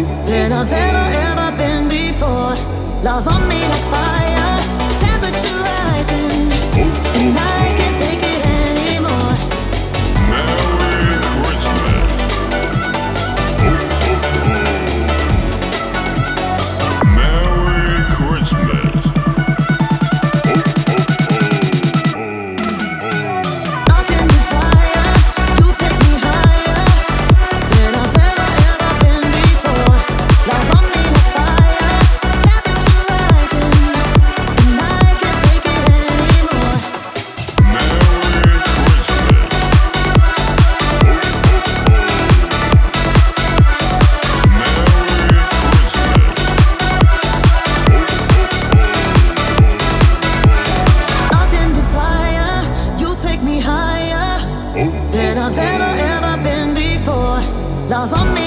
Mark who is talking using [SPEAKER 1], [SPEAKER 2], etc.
[SPEAKER 1] than I've ever, ever been before. Love on me like fire. than I've ever, ever been before. Love on me.